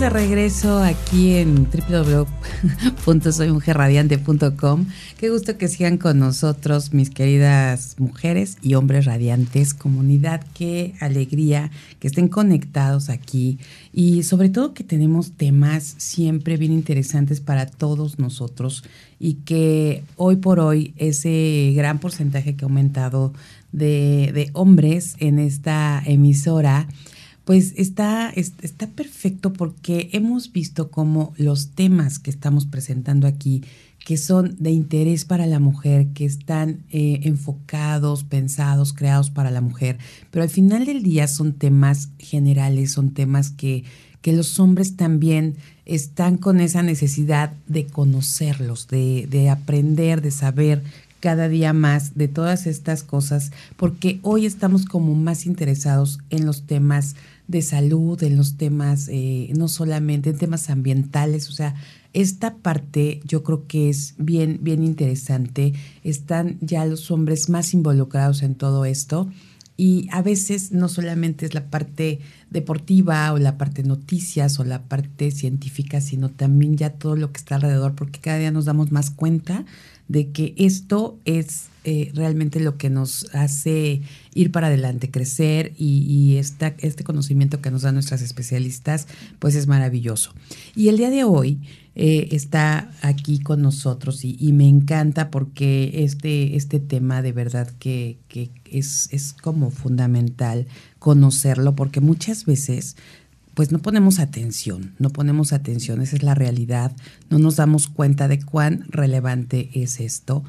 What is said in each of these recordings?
De regreso aquí en www.soymujerradiante.com. Qué gusto que sigan con nosotros, mis queridas mujeres y hombres radiantes, comunidad. Qué alegría que estén conectados aquí y sobre todo que tenemos temas siempre bien interesantes para todos nosotros y que hoy por hoy ese gran porcentaje que ha aumentado de hombres en esta emisora pues está, está perfecto porque hemos visto cómo los temas que estamos presentando aquí, que son de interés para la mujer, que están eh, enfocados, pensados, creados para la mujer, pero al final del día son temas generales, son temas que, que los hombres también están con esa necesidad de conocerlos, de, de aprender, de saber cada día más de todas estas cosas, porque hoy estamos como más interesados en los temas de salud, en los temas, eh, no solamente en temas ambientales, o sea, esta parte yo creo que es bien, bien interesante. Están ya los hombres más involucrados en todo esto y a veces no solamente es la parte deportiva o la parte noticias o la parte científica, sino también ya todo lo que está alrededor, porque cada día nos damos más cuenta de que esto es eh, realmente lo que nos hace ir para adelante, crecer y, este conocimiento que nos dan nuestras especialistas, pues es maravilloso. Y el día de hoy eh, está aquí con nosotros y, me encanta porque este, este tema de verdad que, es, es como fundamental conocerlo porque muchas veces pues no ponemos atención, no ponemos atención, esa es la realidad, no nos damos cuenta de cuán relevante es esto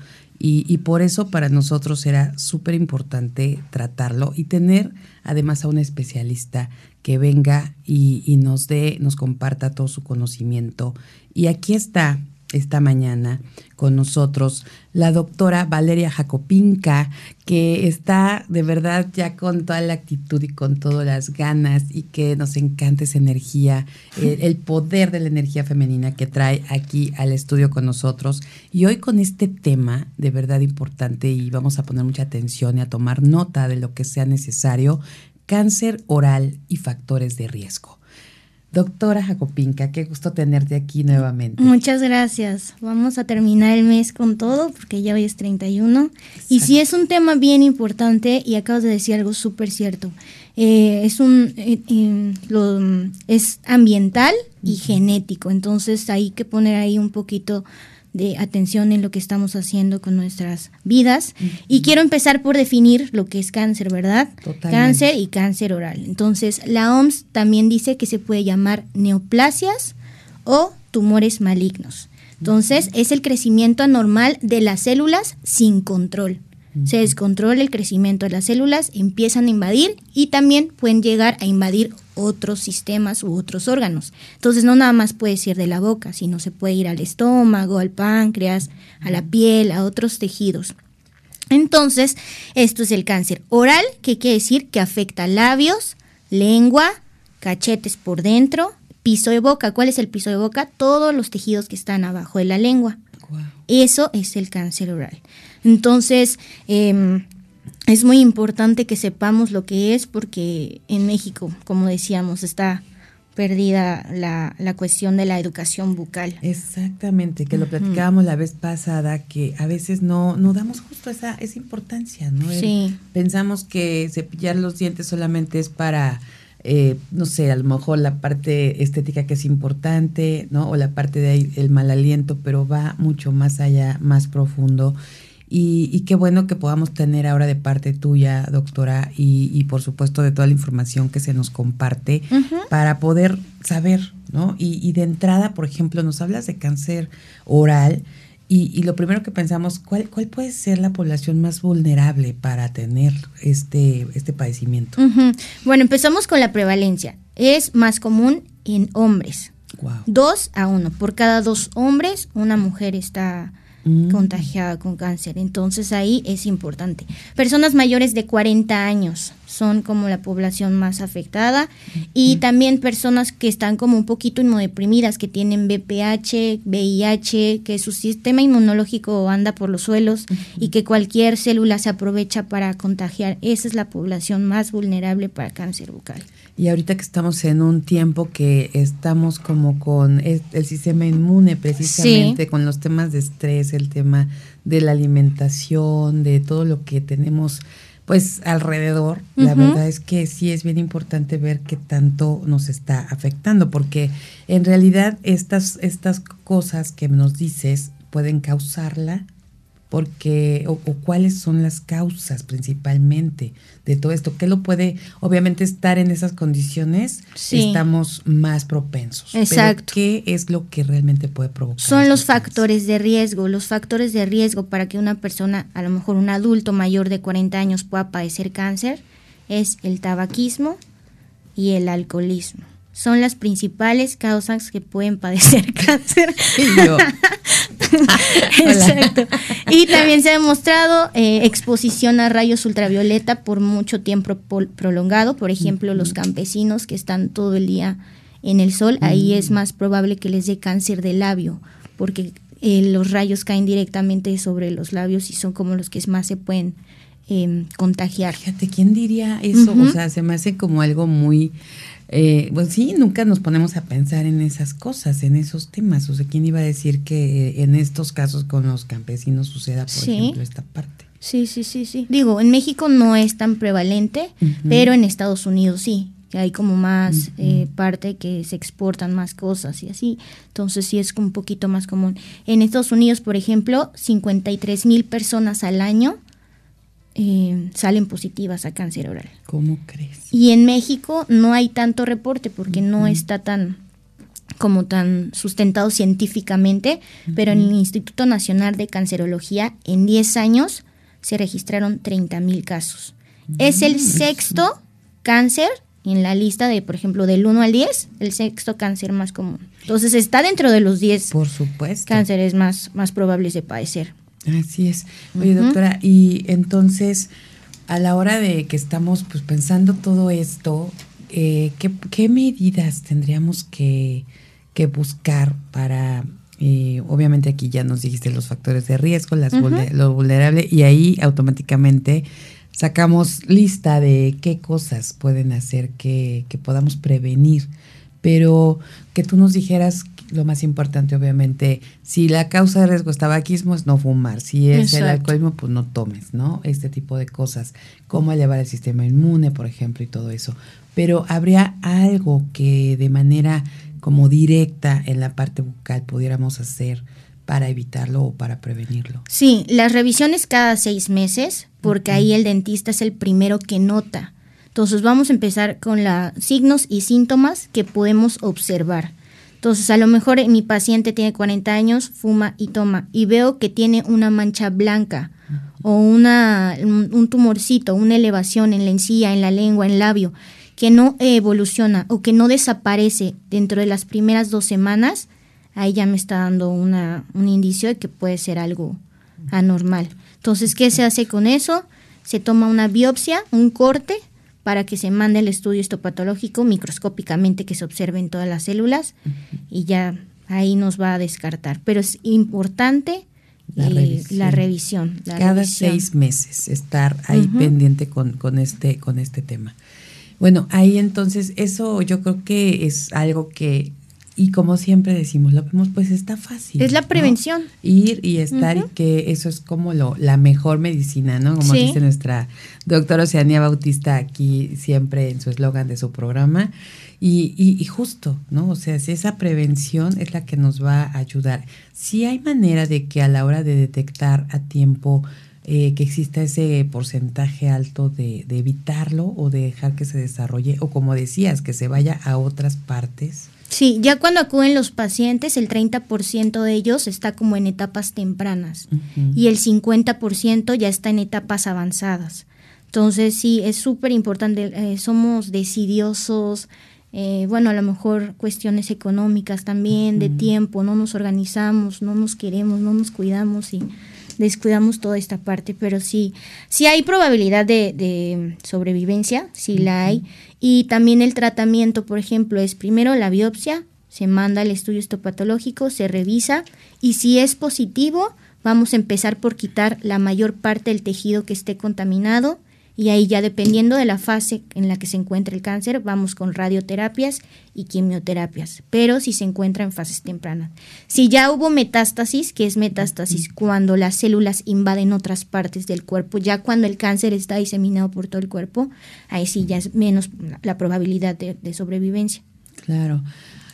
y, por eso para nosotros era súper importante tratarlo y tener además a un especialista que venga y, y nos dé, nos comparta todo su conocimiento. Y aquí está esta mañana con nosotros la doctora Valeria Jacopinca, que está de verdad ya con toda la actitud y con todas las ganas y que nos encanta esa energía, el, poder de la energía femenina que trae aquí al estudio con nosotros. Y hoy con este tema de verdad importante y vamos a poner mucha atención y a tomar nota de lo que sea necesario, cáncer oral y factores de riesgo. Doctora Jacopinca, qué gusto tenerte aquí nuevamente. Muchas gracias. Vamos a terminar el mes con todo porque ya hoy es 31. Y sí es un tema bien importante y acabas de decir algo súper cierto. Eh, es un eh, eh, lo, es ambiental y genético. Entonces hay que poner ahí un poquito de atención en lo que estamos haciendo con nuestras vidas. Y quiero empezar por definir lo que es cáncer, ¿verdad? Cáncer y cáncer oral. Entonces, la OMS también dice que se puede llamar neoplasias o tumores malignos. Entonces, es el crecimiento anormal de las células sin control. Se descontrola el crecimiento de las células, empiezan a invadir y también pueden llegar a invadir otros sistemas u otros órganos. Entonces no nada más puede ir de la boca, sino se puede ir al estómago, al páncreas, a la piel, a otros tejidos. Entonces, esto es el cáncer oral, que quiere decir que afecta labios, lengua, cachetes por dentro, piso de boca. ¿Cuál es el piso de boca? Todos los tejidos que están abajo de la lengua. Eso es el cáncer oral. Entonces, em, es muy importante que sepamos lo que es porque en México, como decíamos, está perdida la, la cuestión de la educación bucal. Exactamente, que lo platicábamos la vez pasada, que a veces no, no damos justo esa, esa importancia, ¿no? Sí. Pensamos que cepillar los dientes solamente es para, eh, no sé, a lo mejor la parte estética que es importante, ¿no? O la parte del mal aliento, pero va mucho más allá, más profundo. Y, qué bueno que podamos tener ahora de parte tuya, doctora, y, por supuesto de toda la información que se nos comparte para poder saber, ¿no? Y, de entrada, por ejemplo, nos hablas de cáncer oral y, lo primero que pensamos, ¿cuál, ¿cuál puede ser la población más vulnerable para tener este, este padecimiento? Bueno, empezamos con la prevalencia. Es más común en hombres. Dos a uno. Por cada dos hombres, una mujer está mm. contagiada con cáncer. Entonces ahí es importante. Personas mayores de 40 años son como la población más afectada y también personas que están como un poquito inmunodeprimidas, que tienen BPH, VIH, que su sistema inmunológico anda por los suelos y que cualquier célula se aprovecha para contagiar. Esa es la población más vulnerable para cáncer bucal. Y ahorita que estamos en un tiempo que estamos como con el, sistema inmune precisamente, con los temas de estrés, el tema de la alimentación, de todo lo que tenemos pues alrededor, la verdad es que sí es bien importante ver qué tanto nos está afectando, porque en realidad estas, estas cosas que nos dices pueden causarla porque o, cuáles son las causas principalmente de todo esto qué lo puede obviamente estar en esas condiciones estamos más propensos exacto. qué es lo que realmente puede provocar son los factores de riesgo los factores de riesgo para que una persona a lo mejor un adulto mayor de 40 años pueda padecer cáncer es el tabaquismo y el alcoholismo son las principales causas que pueden padecer cáncer. Exacto. Y también se ha demostrado eh, exposición a rayos ultravioleta por mucho tiempo prolongado. Por ejemplo, los campesinos que están todo el día en el sol, ahí es mm. más probable que les dé cáncer de labio, porque eh, los rayos caen directamente sobre los labios y son como los que más se pueden em, contagiar. Fíjate, ¿quién diría eso? O sea, se me hace como algo muy eh, pues sí, nunca nos ponemos a pensar en esas cosas, en esos temas. O sea, ¿quién iba a decir que eh, en estos casos con los campesinos suceda, por ejemplo, esta parte? Sí, sí, sí, sí. Digo, en México no es tan prevalente, pero en Estados Unidos sí. Que hay como más eh, parte que se exportan más cosas y así. Entonces sí es un poquito más común. En Estados Unidos, por ejemplo, 53 mil personas al año eh, salen positivas a cáncer oral. ¿Cómo crees? Y en México no hay tanto reporte porque no está tan como tan sustentado científicamente, pero en el Instituto Nacional de Cancerología en 10 años se registraron 30 mil casos. Es el sexto cáncer en la lista de, por ejemplo, del 1 al 10, el sexto cáncer más común. Entonces está dentro de los 10 por supuesto. cánceres más, más probables de padecer. Así es. Oye, doctora, y entonces, a la hora de que estamos pues pensando todo esto, eh, ¿qué, medidas tendríamos que, buscar para, eh, obviamente aquí ya nos dijiste los factores de riesgo, las lo vulnerable, y ahí automáticamente sacamos lista de qué cosas pueden hacer que, que podamos prevenir, pero que tú nos dijeras lo más importante, obviamente, si la causa de riesgo es tabaquismo, es no fumar. Si es el alcoholismo, pues no tomes, ¿no? Este tipo de cosas. Cómo elevar el sistema inmune, por ejemplo, y todo eso. Pero habría algo que de manera como directa en la parte bucal pudiéramos hacer para evitarlo o para prevenirlo. Sí, las revisiones cada seis meses, porque ahí el dentista es el primero que nota. Entonces vamos a empezar con los signos y síntomas que podemos observar. Entonces, a lo mejor mi paciente tiene 40 años, fuma y toma, y veo que tiene una mancha blanca o una, un, tumorcito, una elevación en la encía, en la lengua, en el labio, que no evoluciona o que no desaparece dentro de las primeras dos semanas, ahí ya me está dando una, un indicio de que puede ser algo anormal. Entonces, ¿qué se hace con eso? Se toma una biopsia, un corte, para que se mande el estudio histopatológico microscópicamente que se observen todas las células y ya ahí nos va a descartar. Pero es importante la eh, revisión. Cada seis meses estar ahí pendiente con, con, este, con este tema. Bueno, ahí entonces eso yo creo que es algo que y como siempre decimos, lo vemos, pues está fácil. Es la prevención. Ir y estar y que eso es como lo, la mejor medicina, ¿no? Como dice nuestra doctora Oceanía Bautista aquí siempre en su eslogan de su programa. Y, y, justo, ¿no? O sea, si esa prevención es la que nos va a ayudar. Si hay manera de que a la hora de detectar a tiempo eh, que exista ese porcentaje alto de, de evitarlo o de dejar que se desarrolle, o como decías, que se vaya a otras partes. Sí, ya cuando acuden los pacientes, el 30% de ellos está como en etapas tempranas y el 50% ya está en etapas avanzadas. Entonces, sí, es súper importante, eh, somos decidiosos, eh, bueno, a lo mejor cuestiones económicas también, de tiempo, no nos organizamos, no nos queremos, no nos cuidamos y descuidamos toda esta parte, pero sí, sí hay probabilidad de, sobrevivencia, sí la hay, y también el tratamiento, por ejemplo, es primero la biopsia, se manda el estudio histopatológico, se revisa, y si es positivo, vamos a empezar por quitar la mayor parte del tejido que esté contaminado, y ahí ya dependiendo de la fase en la que se encuentra el cáncer, vamos con radioterapias y quimioterapias, pero si se encuentra en fases tempranas. Si ya hubo metástasis, que es metástasis cuando las células invaden otras partes del cuerpo, ya cuando el cáncer está diseminado por todo el cuerpo, ahí sí ya es menos la probabilidad de, de sobrevivencia. Claro.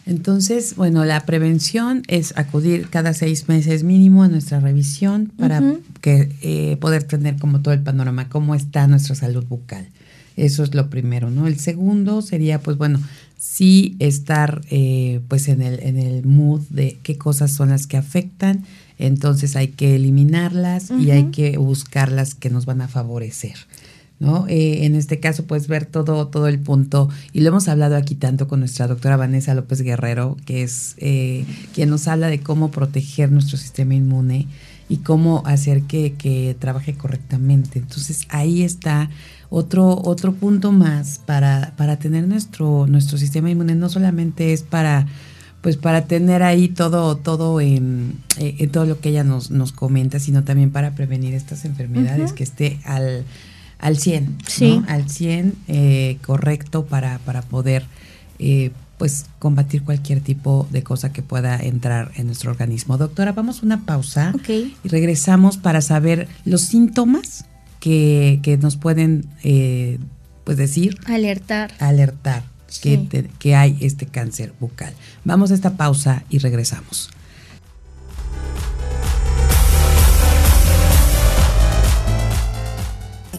Entonces, bueno, la prevención es acudir cada seis meses mínimo a nuestra revisión para que, eh, poder tener como todo el panorama, cómo está nuestra salud bucal. Eso es lo primero, ¿no? El segundo sería, pues bueno, sí estar eh, pues en el, en el mood de qué cosas son las que afectan, entonces hay que eliminarlas y hay que buscar las que nos van a favorecer. ¿No? Eh, en este caso puedes ver todo, todo el punto, y lo hemos hablado aquí tanto con nuestra doctora Vanessa López Guerrero, que es eh, quien nos habla de cómo proteger nuestro sistema inmune y cómo hacer que, que, trabaje correctamente. Entonces ahí está otro, otro punto más para, para tener nuestro, nuestro sistema inmune, no solamente es para pues para tener ahí todo, todo en, eh, en todo lo que ella nos, nos comenta, sino también para prevenir estas enfermedades, que esté al, al 100, sí. al 100 eh, correcto para, para poder eh, pues combatir cualquier tipo de cosa que pueda entrar en nuestro organismo. Doctora, vamos a una pausa y regresamos para saber los síntomas que, que nos pueden eh, pues decir. Alertar. Alertar que, que hay este cáncer bucal. Vamos a esta pausa y regresamos.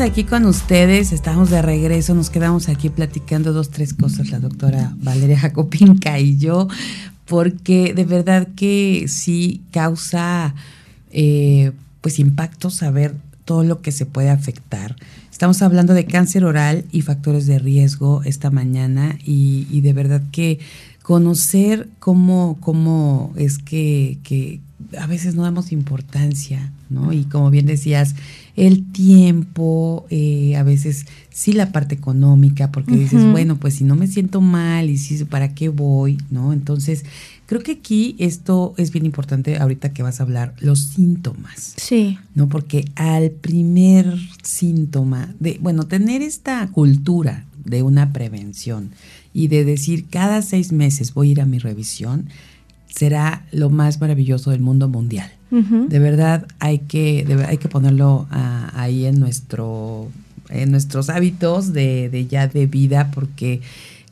Aquí con ustedes, estamos de regreso, nos quedamos aquí platicando dos, tres cosas la doctora Valeria Jacopinca y yo, porque de verdad que sí causa eh, pues impacto saber todo lo que se puede afectar. Estamos hablando de cáncer oral y factores de riesgo esta mañana y, y de verdad que conocer cómo, cómo es que, que a veces no damos importancia, ¿no? Y como bien decías, el tiempo, eh, a veces sí la parte económica, porque dices, bueno, pues si no me siento mal y si para qué voy, ¿no? Entonces, creo que aquí esto es bien importante ahorita que vas a hablar, los síntomas. Sí. ¿No? Porque al primer síntoma de, bueno, tener esta cultura de una prevención y de decir cada seis meses voy a ir a mi revisión, será lo más maravilloso del mundo mundial. De verdad hay que, hay que ponerlo ah, ahí en nuestro en nuestros hábitos de, de, ya de vida porque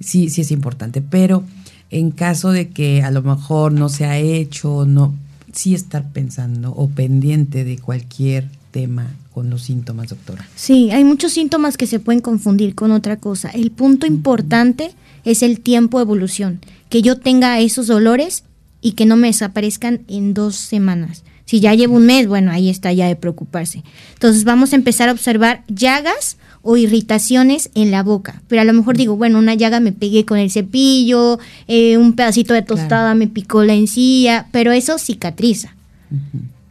sí, sí es importante. Pero en caso de que a lo mejor no se ha hecho, no, sí estar pensando o pendiente de cualquier tema con los síntomas, doctora. Sí, hay muchos síntomas que se pueden confundir con otra cosa. El punto importante es el tiempo de evolución. Que yo tenga esos dolores y que no me desaparezcan en dos semanas. Si ya llevo un mes, bueno, ahí está ya de preocuparse. Entonces vamos a empezar a observar llagas o irritaciones en la boca. Pero a lo mejor digo, bueno, una llaga me pegué con el cepillo, eh, un pedacito de tostada me picó la encía, pero eso cicatriza.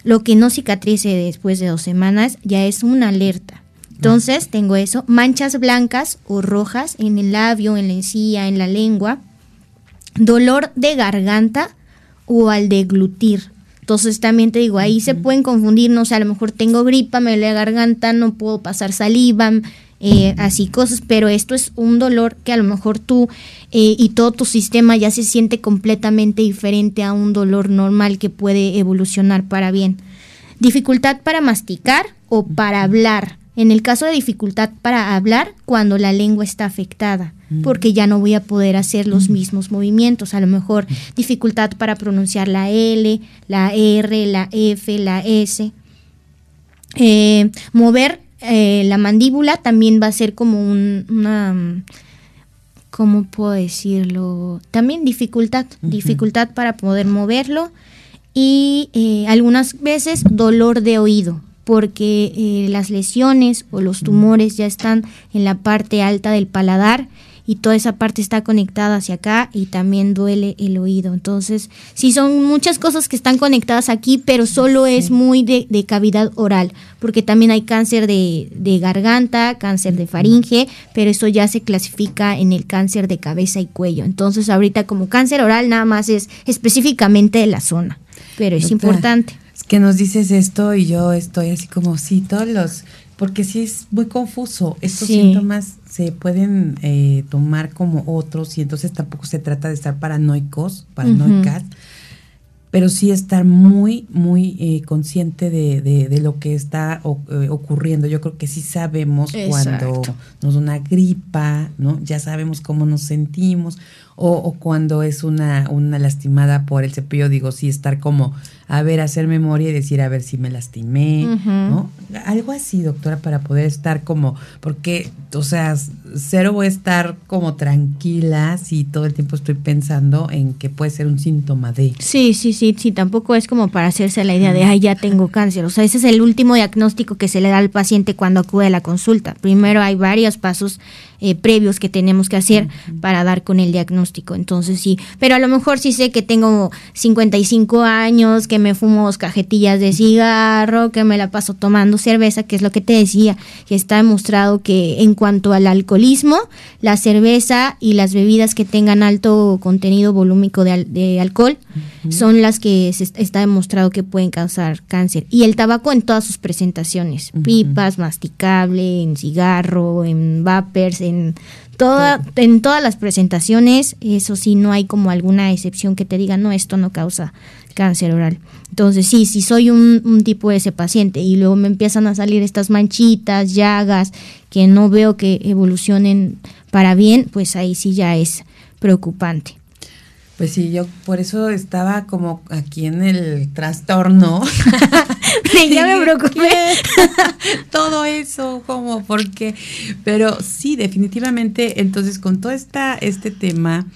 Lo que no cicatrice después de dos semanas ya es una alerta. Entonces tengo eso, manchas blancas o rojas en el labio, en la encía, en la lengua, dolor de garganta o al deglutir. Entonces también te digo, ahí se pueden confundir, no sé, a lo mejor tengo gripa, me duele la garganta, no puedo pasar saliva, eh, así cosas, pero esto es un dolor que a lo mejor tú eh, y todo tu sistema ya se siente completamente diferente a un dolor normal que puede evolucionar para bien. Dificultad para masticar o para hablar. En el caso de dificultad para hablar, cuando la lengua está afectada, mm. Porque ya no voy a poder hacer los mismos movimientos. A lo mejor dificultad para pronunciar la L, la R, la F, la S. Eh, mover eh, la mandíbula también va a ser como una... ¿Cómo puedo decirlo? También dificultad, dificultad para poder moverlo y eh, algunas veces dolor de oído porque eh, las lesiones o los tumores ya están en la parte alta del paladar y toda esa parte está conectada hacia acá y también duele el oído. Entonces, sí son muchas cosas que están conectadas aquí, pero solo es muy de, cavidad oral, porque también hay cáncer de, de, garganta, cáncer de faringe, pero eso ya se clasifica en el cáncer de cabeza y cuello. Entonces, ahorita como cáncer oral nada más es específicamente de la zona, pero es importante que nos dices esto y yo estoy así como, sí, todos los, porque sí es muy confuso. Estos síntomas se pueden eh, tomar como otros y entonces tampoco se trata de estar paranoicos, paranoicas, pero sí estar muy, muy eh, consciente de, de, lo que está eh, ocurriendo. Yo creo que sí sabemos cuando nos da una gripa, ¿no? Ya sabemos cómo nos sentimos o, o cuando es una, una lastimada por el cepillo, digo, sí estar como a ver, hacer memoria y decir, a ver si me lastimé, ¿no? Algo así, doctora, para poder estar como, porque, o sea, cero voy a estar como tranquila si todo el tiempo estoy pensando en que puede ser un síntoma de. Sí, sí, sí, sí, tampoco es como para hacerse la idea de, ay, ya tengo cáncer. O sea, ese es el último diagnóstico que se le da al paciente cuando acude a la consulta. Primero hay varios pasos eh, previos que tenemos que hacer para dar con el diagnóstico. Entonces sí, pero a lo mejor sí sé que tengo 55 años, que me fumo dos cajetillas de cigarro, que me la paso tomando cerveza, que es lo que te decía, que está demostrado que en cuanto al alcoholismo, la cerveza y las bebidas que tengan alto contenido volúmico de, alcohol son las que está demostrado que pueden causar cáncer. Y el tabaco en todas sus presentaciones, pipas, masticable, en cigarro, en vapers, en toda, en todas las presentaciones, eso sí, no hay como alguna excepción que te diga, no, esto no causa cáncer oral. Entonces, sí, si soy un, un, tipo de ese paciente y luego me empiezan a salir estas manchitas, llagas, que no veo que evolucionen para bien, pues ahí sí ya es preocupante. Pues sí, yo por eso estaba como aquí en el trastorno. ya me preocupé. todo eso, como, porque, pero sí, definitivamente, entonces con todo esta, este tema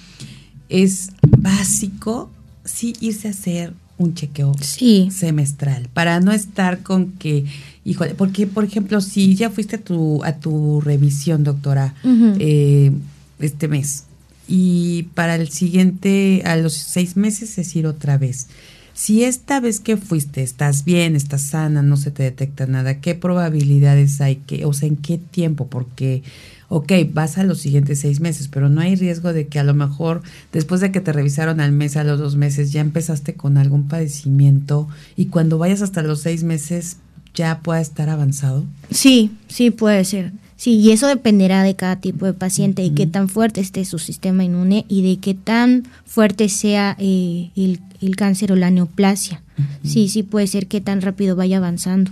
es básico, sí, irse a hacer un chequeo semestral para no estar con que, híjole, porque por ejemplo, si ya fuiste a tu, a tu revisión, doctora, eh, este mes, y para el siguiente, a los seis meses, es ir otra vez. Si esta vez que fuiste estás bien, estás sana, no se te detecta nada, ¿qué probabilidades hay que, o sea, en qué tiempo? Porque, ok, vas a los siguientes seis meses, pero no hay riesgo de que a lo mejor después de que te revisaron al mes, a los dos meses, ya empezaste con algún padecimiento y cuando vayas hasta los seis meses ya pueda estar avanzado. Sí, sí puede ser. Sí, y eso dependerá de cada tipo de paciente y qué tan fuerte esté su sistema inmune y de qué tan fuerte sea eh, el, cáncer o la neoplasia. Sí, sí puede ser que tan rápido vaya avanzando.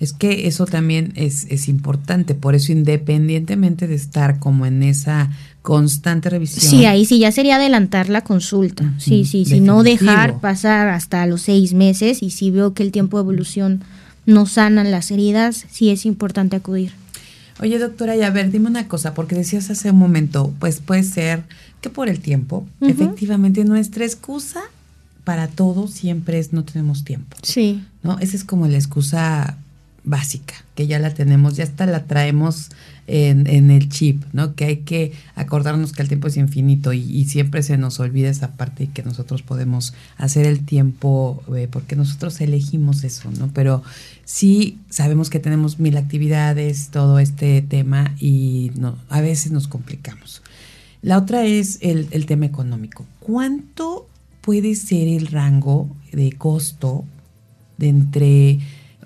Es que eso también es, es importante, por eso independientemente de estar como en esa constante revisión. Sí, ahí sí ya sería adelantar la consulta. Sí, sí, sí, no dejar pasar hasta los seis meses y si veo que el tiempo de evolución no sanan las heridas, sí es importante acudir. Oye, doctora, y a ver, dime una cosa, porque decías hace un momento, pues puede ser que por el tiempo, efectivamente, nuestra excusa para todo siempre es no tenemos tiempo. Sí. ¿No? Esa es como la excusa básica, que ya la tenemos, ya hasta la traemos en, en, el chip, ¿no? Que hay que acordarnos que el tiempo es infinito y, siempre se nos olvida esa parte y que nosotros podemos hacer el tiempo eh, porque nosotros elegimos eso, ¿no? Pero sí sabemos que tenemos mil actividades, todo este tema y a veces nos complicamos. La otra es el, el tema económico. ¿Cuánto puede ser el rango de costo de entre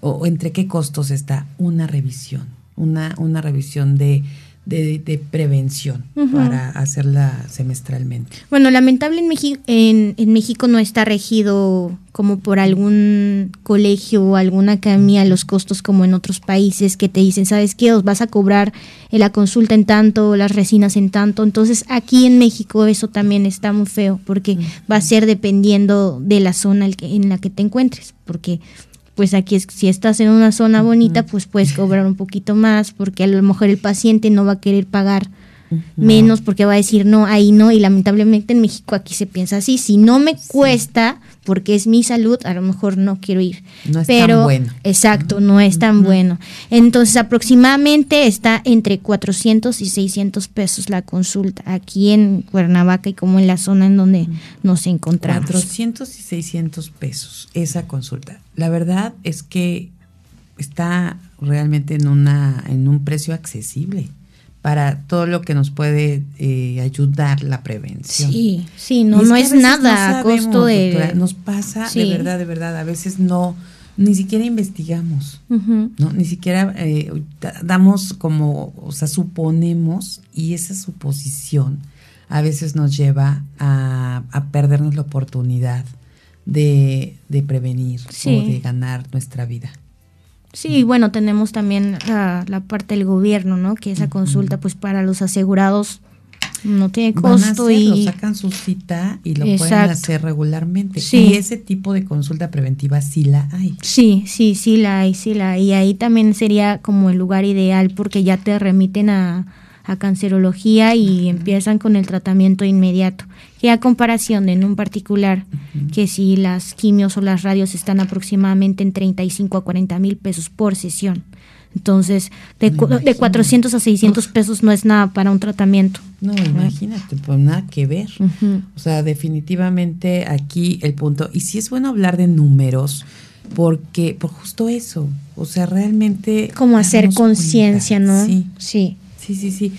o entre qué costos está una revisión? una, una revisión de, de, prevención para hacerla semestralmente. Bueno, lamentablemente en, en, México no está regido como por algún colegio o alguna academia los costos como en otros países que te dicen, ¿sabes qué? Os vas a cobrar la consulta en tanto, las resinas en tanto. Entonces aquí en México eso también está muy feo porque va a ser dependiendo de la zona en la que te encuentres, porque pues aquí es, si estás en una zona bonita, pues puedes cobrar un poquito más, porque a lo mejor el paciente no va a querer pagar menos porque va a decir no, ahí no, y lamentablemente en México aquí se piensa así, si no me cuesta, porque es mi salud, a lo mejor no quiero ir. No es Pero, tan bueno. Exacto, no es tan bueno. Entonces aproximadamente está entre 400 y 600 pesos la consulta aquí en Cuernavaca y como en la zona en donde nos encontramos. 400 y 600 pesos esa consulta. La verdad es que está realmente en una en un precio accesible para todo lo que nos puede eh, ayudar la prevención. Sí, sí, no, no es nada a costo de... nos pasa de verdad, de verdad, a veces no, ni siquiera investigamos, ¿no? Ni siquiera eh, damos como, o sea, suponemos y esa suposición a veces nos lleva a, a perdernos la oportunidad de, de prevenir o de ganar nuestra vida. Sí, bueno, tenemos también la, parte del gobierno, ¿no? Que esa consulta, pues para los asegurados no tiene costo y sacan su cita y lo pueden hacer regularmente. Y ese tipo de consulta preventiva sí la hay. Sí, sí, sí la hay, sí la hay. Y ahí también sería como el lugar ideal porque ya te remiten a, a cancerología y empiezan con el tratamiento inmediato. Que a comparación en un particular, que si las quimios o las radios están aproximadamente en 35 a 40 mil pesos por sesión. Entonces, de, de 400 a 600 pesos no es nada para un tratamiento. No, imagínate, pues nada que ver. O sea, definitivamente aquí el punto, y sí es bueno hablar de números, porque por justo eso, o sea, realmente... Como hacer conciencia, ¿no? Sí. Sí. Sí, sí, sí.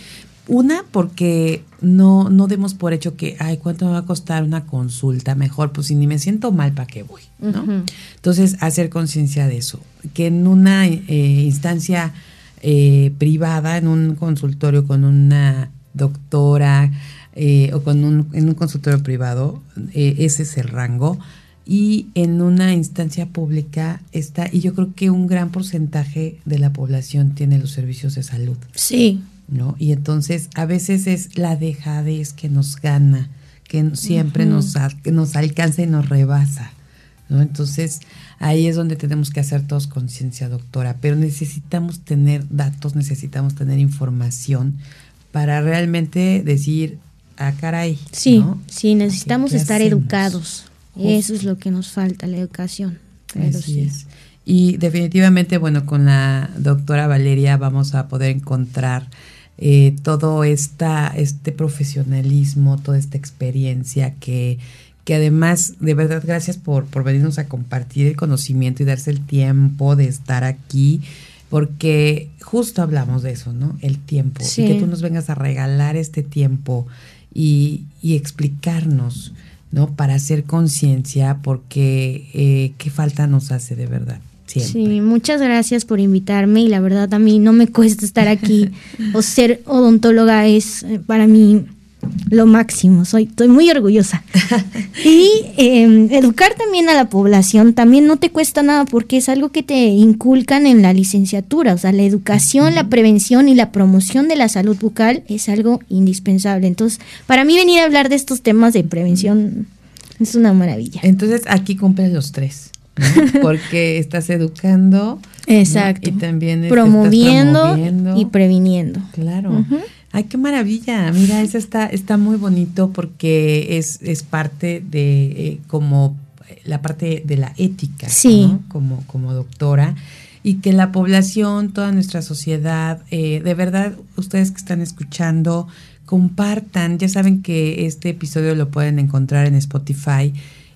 Una, porque no, no demos por hecho que, ay, ¿cuánto me va a costar una consulta? Mejor, pues si ni me siento mal, ¿para qué voy? ¿no? Entonces, hacer conciencia de eso. Que en una eh, instancia eh, privada, en un consultorio con una doctora eh, o con un, en un consultorio privado, ese es el rango. Y en una instancia pública está, y yo creo que un gran porcentaje de la población tiene los servicios de salud. Sí, ¿no? Y entonces a veces es la dejadez que nos gana, que siempre nos, nos alcanza y nos rebasa, ¿no? Entonces ahí es donde tenemos que hacer todos conciencia, doctora, pero necesitamos tener datos, necesitamos tener información para realmente decir, ah, caray. Sí, sí, necesitamos estar educados. Eso es lo que nos falta, la educación. Así es. Y definitivamente, bueno, con la doctora Valeria vamos a poder encontrar eh, todo esta, este profesionalismo, toda esta experiencia que, que además, de verdad, gracias por, por venirnos a compartir el conocimiento y darse el tiempo de estar aquí, porque justo hablamos de eso, ¿no? El tiempo. Y que tú nos vengas a regalar este tiempo y, y explicarnos, ¿no? Para hacer conciencia, porque eh, qué falta nos hace de verdad. Sí, muchas gracias por invitarme y la verdad a mí no me cuesta estar aquí o ser odontóloga es eh, para mí lo máximo, soy, estoy muy orgullosa. y em, educar también a la población también no te cuesta nada porque es algo que te inculcan en la licenciatura, o sea, la educación, la prevención y la promoción de la salud bucal es algo indispensable. Entonces, para mí venir a hablar de estos temas de prevención es una maravilla. Entonces, aquí cumples los tres. porque estás educando. Exacto. Y también promoviendo, y previniendo. Claro. Ay, qué maravilla. Mira, eso está, está muy bonito porque es, es parte de eh, como la parte de la ética, sí. como, como doctora. Y que la población, toda nuestra sociedad, eh, de verdad, ustedes que están escuchando, compartan. Ya saben que este episodio lo pueden encontrar en Spotify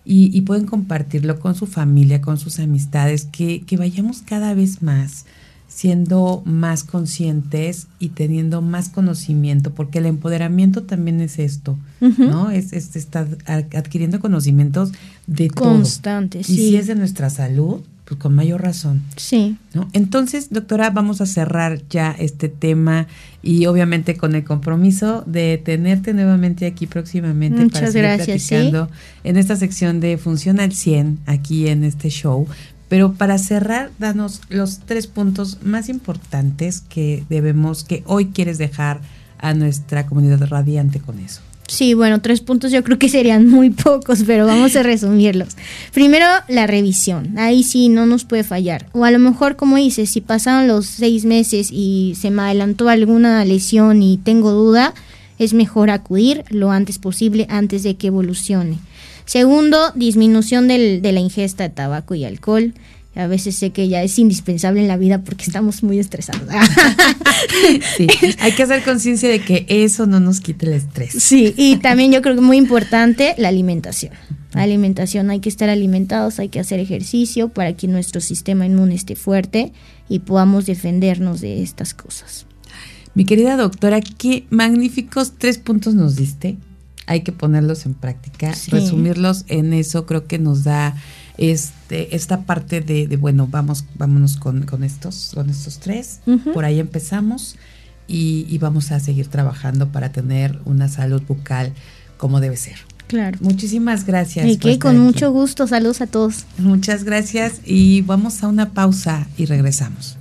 y, pueden compartirlo con su familia, con sus amistades, que, vayamos cada vez más siendo más conscientes y teniendo más conocimiento, porque el empoderamiento también es esto, ¿no? Es, estar adquiriendo conocimientos de Constantes, Y si es de nuestra salud, pues con mayor razón. Sí. ¿no? Entonces, doctora, vamos a cerrar ya este tema y obviamente con el compromiso de tenerte nuevamente aquí próximamente Muchas para seguir gracias, platicando en esta sección de Funciona al 100 aquí en este show. Pero para cerrar, danos los tres puntos más importantes que debemos, que hoy quieres dejar a nuestra comunidad radiante con eso. Sí, bueno, tres puntos yo creo que serían muy pocos, pero vamos a resumirlos. Primero, la revisión. Ahí sí no nos puede fallar. O a lo mejor, como dices, si pasaron los seis meses y se me adelantó alguna lesión y tengo duda, es mejor acudir lo antes posible antes de que evolucione. Segundo, disminución del, de la ingesta de tabaco y alcohol. A veces sé que ya es indispensable en la vida porque estamos muy estresados. sí, hay que hacer conciencia de que eso no nos quite el estrés. Sí, y también yo creo que muy importante la alimentación. La alimentación, hay que estar alimentados, hay que hacer ejercicio para que nuestro sistema inmune esté fuerte y podamos defendernos de estas cosas. Mi querida doctora, qué magníficos tres puntos nos diste. Hay que ponerlos en práctica, sí. resumirlos en eso creo que nos da este, esta parte de, de bueno, vamos, vámonos con, con, estos, con estos tres, uh -huh. por ahí empezamos y, y, vamos a seguir trabajando para tener una salud bucal como debe ser. Claro. Muchísimas gracias. Y que con mucho gusto, saludos a todos. Muchas gracias y vamos a una pausa y regresamos.